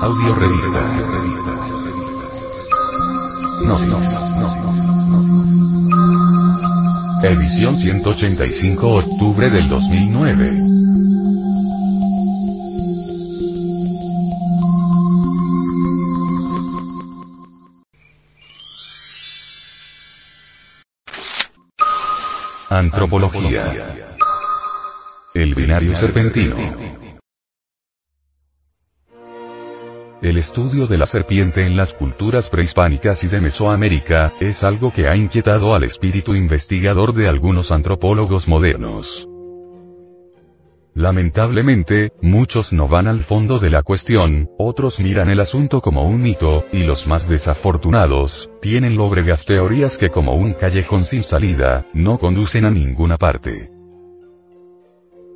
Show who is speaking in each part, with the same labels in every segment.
Speaker 1: Audio revista. No, no, no. Edición 185 octubre del 2009. Antropología. El binario serpentino. El estudio de la serpiente en las culturas prehispánicas y de Mesoamérica, es algo que ha inquietado al espíritu investigador de algunos antropólogos modernos. Lamentablemente, muchos no van al fondo de la cuestión, otros miran el asunto como un mito, y los más desafortunados, tienen lóbregas teorías que como un callejón sin salida, no conducen a ninguna parte.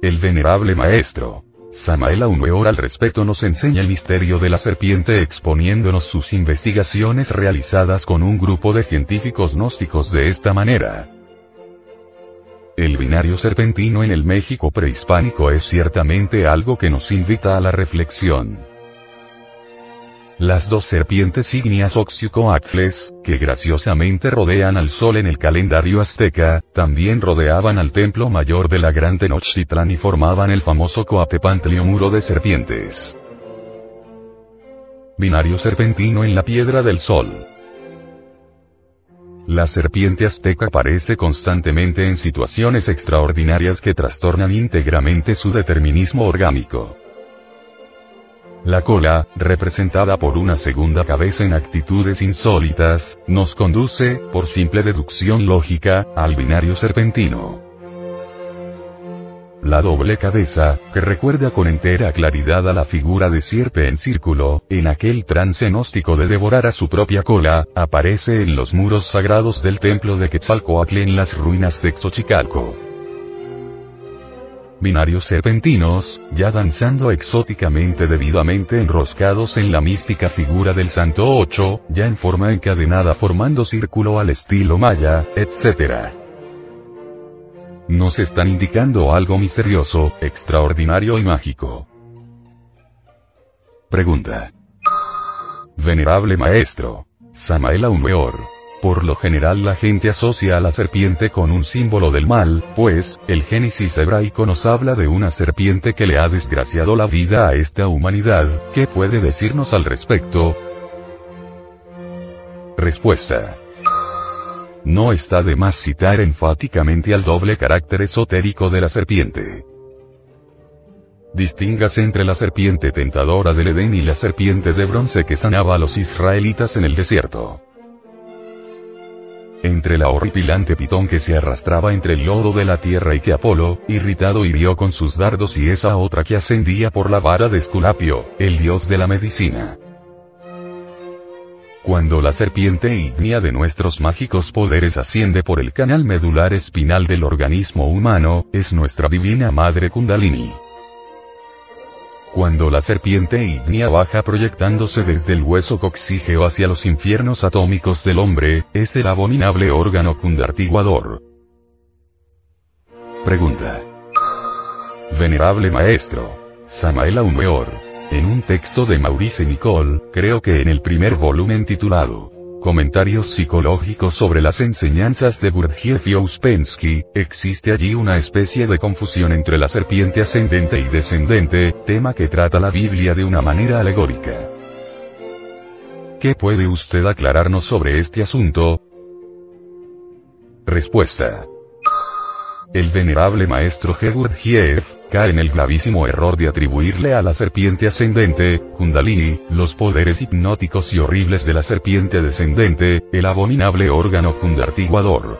Speaker 1: El venerable maestro, Samael Aumeor al respecto nos enseña el misterio de la serpiente exponiéndonos sus investigaciones realizadas con un grupo de científicos gnósticos de esta manera. El binario serpentino en el México prehispánico es ciertamente algo que nos invita a la reflexión. Las dos serpientes ígneas Oxycoatles, que graciosamente rodean al sol en el calendario azteca, también rodeaban al templo mayor de la Gran Tenochtitlán y formaban el famoso Coatepantlio muro de serpientes. Binario serpentino en la piedra del sol. La serpiente azteca aparece constantemente en situaciones extraordinarias que trastornan íntegramente su determinismo orgánico. La cola, representada por una segunda cabeza en actitudes insólitas, nos conduce, por simple deducción lógica, al binario serpentino. La doble cabeza, que recuerda con entera claridad a la figura de sierpe en círculo, en aquel trance gnóstico de devorar a su propia cola, aparece en los muros sagrados del templo de Quetzalcoatl en las ruinas de Xochicalco. Binarios serpentinos, ya danzando exóticamente debidamente enroscados en la mística figura del Santo Ocho, ya en forma encadenada formando círculo al estilo maya, etc nos están indicando algo misterioso, extraordinario y mágico. Pregunta. Venerable Maestro. Samael Aumeor. Por lo general la gente asocia a la serpiente con un símbolo del mal, pues, el Génesis hebraico nos habla de una serpiente que le ha desgraciado la vida a esta humanidad, ¿qué puede decirnos al respecto? Respuesta. No está de más citar enfáticamente al doble carácter esotérico de la serpiente. Distíngase entre la serpiente tentadora del Edén y la serpiente de bronce que sanaba a los israelitas en el desierto. Entre la horripilante pitón que se arrastraba entre el lodo de la tierra y que Apolo, irritado hirió con sus dardos y esa otra que ascendía por la vara de Esculapio, el dios de la medicina. Cuando la serpiente ígnea de nuestros mágicos poderes asciende por el canal medular espinal del organismo humano, es nuestra divina madre Kundalini. Cuando la serpiente ígnea baja proyectándose desde el hueso coxígeo hacia los infiernos atómicos del hombre, es el abominable órgano kundartiguador. Pregunta. Venerable Maestro. Samael Aumeor. En un texto de Maurice Nicole, creo que en el primer volumen titulado Comentarios psicológicos sobre las enseñanzas de Gurdjieff y Ouspensky, existe allí una especie de confusión entre la serpiente ascendente y descendente, tema que trata la Biblia de una manera alegórica. ¿Qué puede usted aclararnos sobre este asunto? Respuesta. El venerable maestro G. Gurdjieff, cae en el gravísimo error de atribuirle a la serpiente ascendente, Kundalini, los poderes hipnóticos y horribles de la serpiente descendente, el abominable órgano kundartiguador.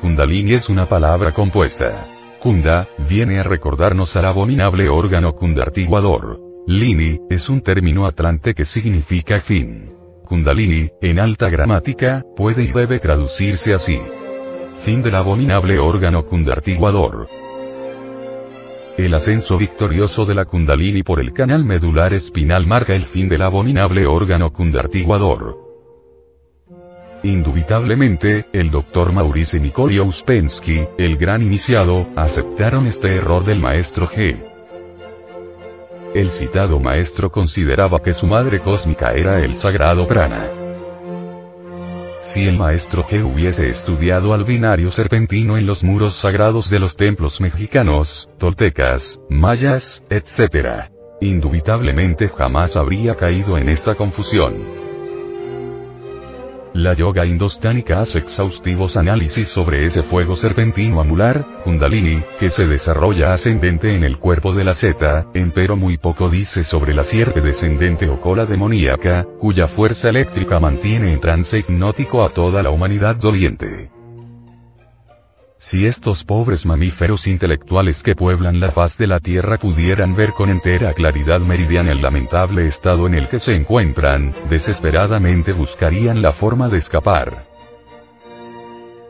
Speaker 1: Kundalini es una palabra compuesta. Kunda, viene a recordarnos al abominable órgano kundartiguador. Lini, es un término atlante que significa fin. Kundalini, en alta gramática, puede y debe traducirse así. Fin del abominable órgano kundartiguador. El ascenso victorioso de la Kundalini por el canal medular espinal marca el fin del abominable órgano kundartiguador. Indubitablemente, el Dr. Maurice Nicole Ouspensky, el gran iniciado, aceptaron este error del maestro G. El citado maestro consideraba que su madre cósmica era el sagrado prana. Si el maestro que hubiese estudiado al binario serpentino en los muros sagrados de los templos mexicanos, toltecas, mayas, etc., indubitablemente jamás habría caído en esta confusión. La yoga indostánica hace exhaustivos análisis sobre ese fuego serpentino anular, Kundalini, que se desarrolla ascendente en el cuerpo de la zeta, empero muy poco dice sobre la sierpe descendente o cola demoníaca, cuya fuerza eléctrica mantiene en trance hipnótico a toda la humanidad doliente. Si estos pobres mamíferos intelectuales que pueblan la faz de la Tierra pudieran ver con entera claridad meridiana el lamentable estado en el que se encuentran, desesperadamente buscarían la forma de escapar.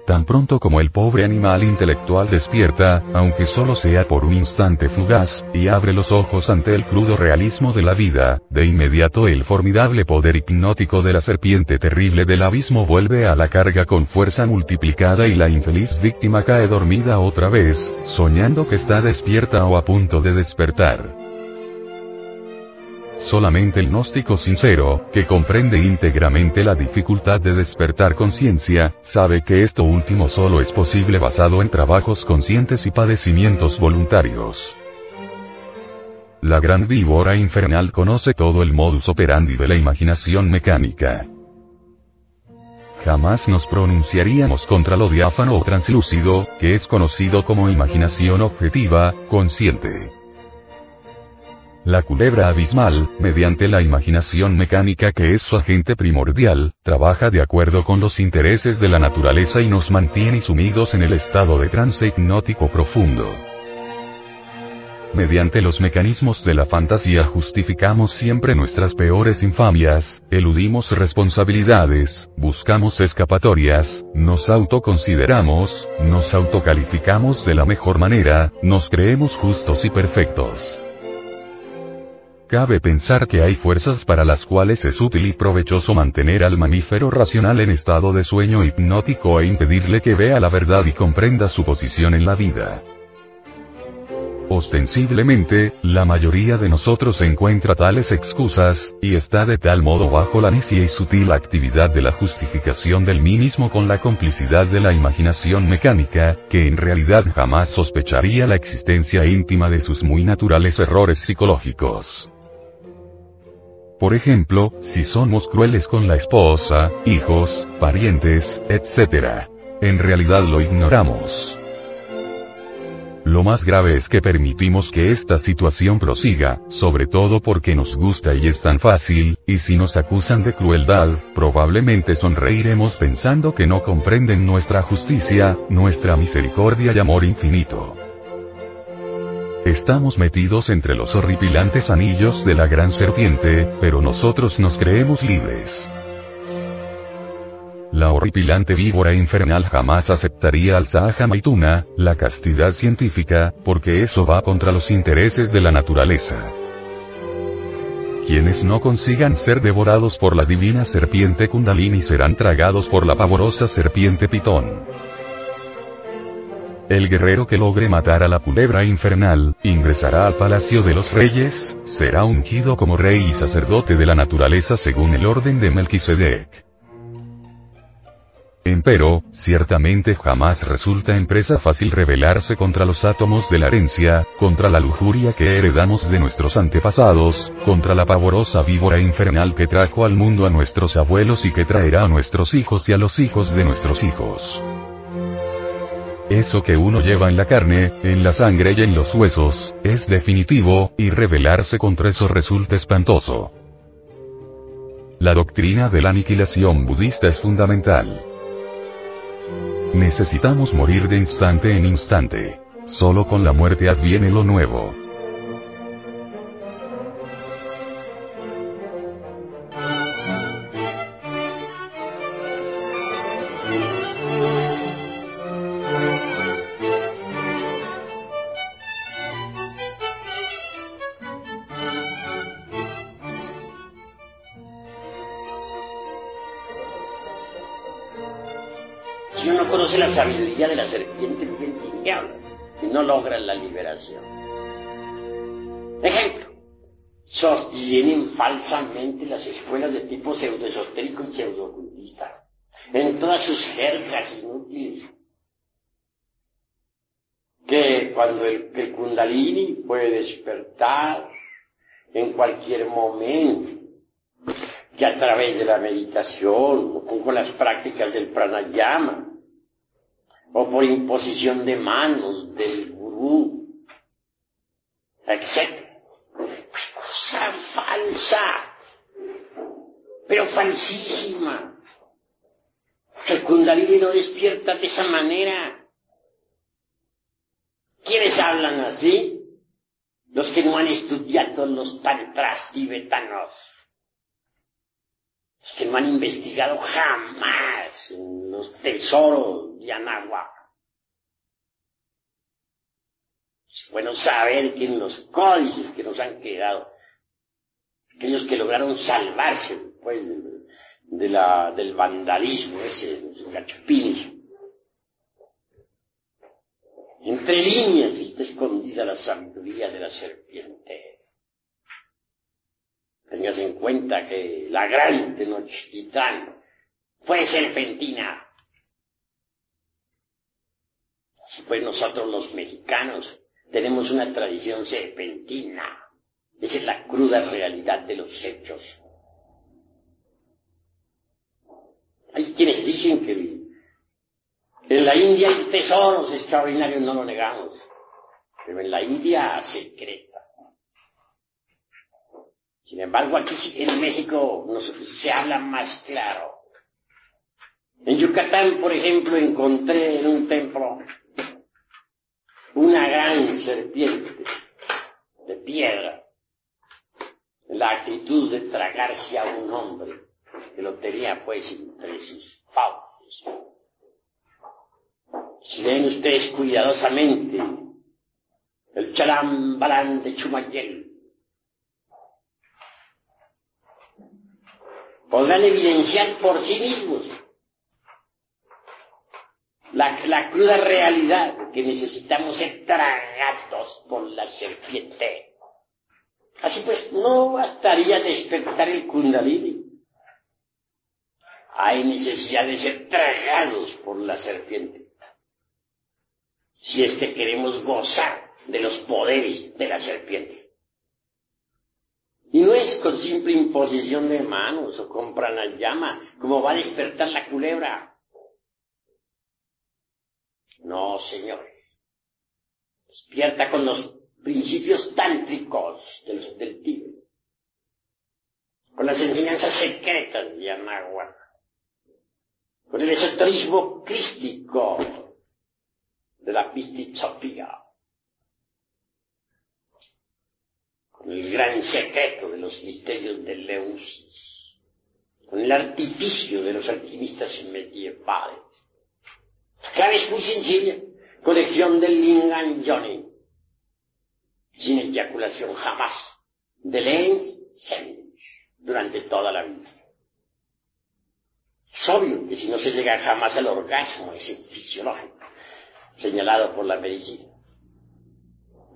Speaker 1: Tan pronto como el pobre animal intelectual despierta, aunque solo sea por un instante fugaz, y abre los ojos ante el crudo realismo de la vida, de inmediato el formidable poder hipnótico de la serpiente terrible del abismo vuelve a la carga con fuerza multiplicada y la infeliz víctima cae dormida otra vez, soñando que está despierta o a punto de despertar. Solamente el gnóstico sincero, que comprende íntegramente la dificultad de despertar conciencia, sabe que esto último solo es posible basado en trabajos conscientes y padecimientos voluntarios. La gran víbora infernal conoce todo el modus operandi de la imaginación mecánica. Jamás nos pronunciaríamos contra lo diáfano o translúcido, que es conocido como imaginación objetiva, consciente. La culebra abismal, mediante la imaginación mecánica que es su agente primordial, trabaja de acuerdo con los intereses de la naturaleza y nos mantiene sumidos en el estado de trance hipnótico profundo. Mediante los mecanismos de la fantasía justificamos siempre nuestras peores infamias, eludimos responsabilidades, buscamos escapatorias, nos autoconsideramos, nos autocalificamos de la mejor manera, nos creemos justos y perfectos. Cabe pensar que hay fuerzas para las cuales es útil y provechoso mantener al mamífero racional en estado de sueño hipnótico e impedirle que vea la verdad y comprenda su posición en la vida. Ostensiblemente, la mayoría de nosotros encuentra tales excusas, y está de tal modo bajo la necia y sutil actividad de la justificación del mismo con la complicidad de la imaginación mecánica, que en realidad jamás sospecharía la existencia íntima de sus muy naturales errores psicológicos. Por ejemplo, si somos crueles con la esposa, hijos, parientes, etc. En realidad lo ignoramos. Lo más grave es que permitimos que esta situación prosiga, sobre todo porque nos gusta y es tan fácil, y si nos acusan de crueldad, probablemente sonreiremos pensando que no comprenden nuestra justicia, nuestra misericordia y amor infinito. Estamos metidos entre los horripilantes anillos de la gran serpiente, pero nosotros nos creemos libres. La horripilante víbora infernal jamás aceptaría al Sahaja Maituna, la castidad científica, porque eso va contra los intereses de la naturaleza. Quienes no consigan ser devorados por la divina serpiente Kundalini serán tragados por la pavorosa serpiente Pitón. El guerrero que logre matar a la culebra infernal, ingresará al palacio de los reyes, será ungido como rey y sacerdote de la naturaleza según el orden de Melquisedec. Empero, ciertamente jamás resulta empresa fácil rebelarse contra los átomos de la herencia, contra la lujuria que heredamos de nuestros antepasados, contra la pavorosa víbora infernal que trajo al mundo a nuestros abuelos y que traerá a nuestros hijos y a los hijos de nuestros hijos. Eso que uno lleva en la carne, en la sangre y en los huesos, es definitivo, y rebelarse contra eso resulta espantoso. La doctrina de la aniquilación budista es fundamental. Necesitamos morir de instante en instante. Solo con la muerte adviene lo nuevo.
Speaker 2: Si uno conoce la sabiduría de la serpiente, vive y no logra la liberación. Ejemplo, sostienen falsamente las escuelas de tipo pseudoesotérico y pseudoocultista en todas sus jergas inútiles. Que cuando el, el kundalini puede despertar en cualquier momento, que a través de la meditación o con las prácticas del pranayama o por imposición de manos del gurú, etc cosa falsa, pero falsísima. El Kundalini no despierta de esa manera. ¿Quiénes hablan así? Los que no han estudiado los tantras tibetanos. Los que no han investigado jamás los tesoros de Anahuac. Es bueno saber que en los códices que nos han quedado aquellos que lograron salvarse pues, de la, del vandalismo ese, los gachupines. Entre líneas está escondida la sabiduría de la serpiente. Tengas en cuenta que la gran Tenochtitlan fue serpentina. Así pues nosotros los mexicanos tenemos una tradición serpentina. Esa es la cruda realidad de los hechos. Hay quienes dicen que en la India hay tesoros extraordinarios, no lo negamos, pero en la India secreta. Sin embargo, aquí en México se habla más claro. En Yucatán, por ejemplo, encontré en un templo una gran serpiente de piedra la actitud de tragarse a un hombre que lo tenía pues entre sus fauces. Si ven ustedes cuidadosamente el chalambalán de Chumayel, podrán evidenciar por sí mismos la, la, cruda realidad que necesitamos ser tragados por la serpiente. Así pues, no bastaría despertar el kundalini. Hay necesidad de ser tragados por la serpiente. Si es que queremos gozar de los poderes de la serpiente. Y no es con simple imposición de manos o con pranayama como va a despertar la culebra. No, señores. Despierta con los principios tántricos del, del Tíbet, con las enseñanzas secretas de Anahuac, con el esoterismo crístico de la Pistizofía, con el gran secreto de los misterios de Leusis, con el artificio de los alquimistas medievales. Es muy sencilla. Colección del Lingam Johnny sin eyaculación jamás, de ley durante toda la vida. Es obvio que si no se llega jamás al orgasmo ese fisiológico, señalado por la medicina,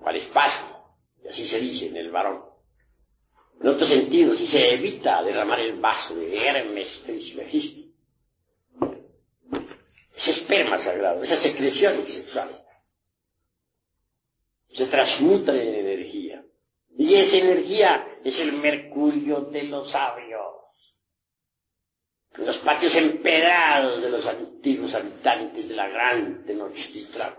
Speaker 2: al espasmo, y así se dice en el varón. En otro sentido, si se evita derramar el vaso de Hermes Trismegisto, esperma sagrado, esas secreciones sexuales, se transmutan en energía. Y esa energía es el mercurio de los sabios. Los patios empedrados de los antiguos habitantes de la gran Tenochtitlan,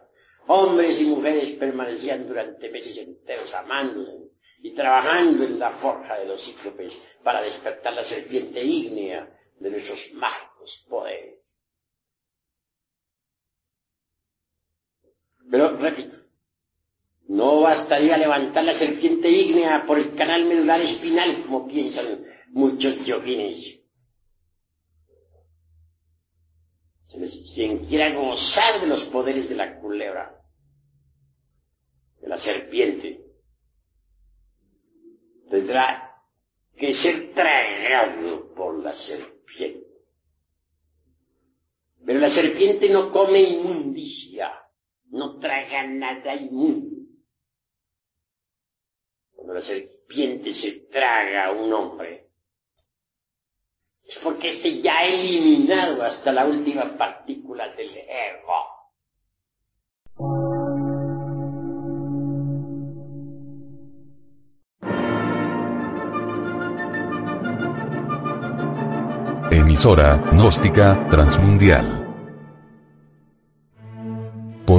Speaker 2: hombres y mujeres permanecían durante meses enteros amándose y trabajando en la forja de los cíclopes para despertar la serpiente ígnea de nuestros mágicos poderes. Pero, repito, no bastaría levantar la serpiente ígnea por el canal medular espinal, como piensan muchos yoguines. Quien quiera gozar de los poderes de la culebra, de la serpiente, tendrá que ser tragado por la serpiente. Pero la serpiente no come inmundicia, no traga nada inmundo. Cuando la serpiente se traga a un hombre, es porque éste ya ha eliminado hasta la última partícula del ego.
Speaker 1: Emisora, gnóstica, transmundial.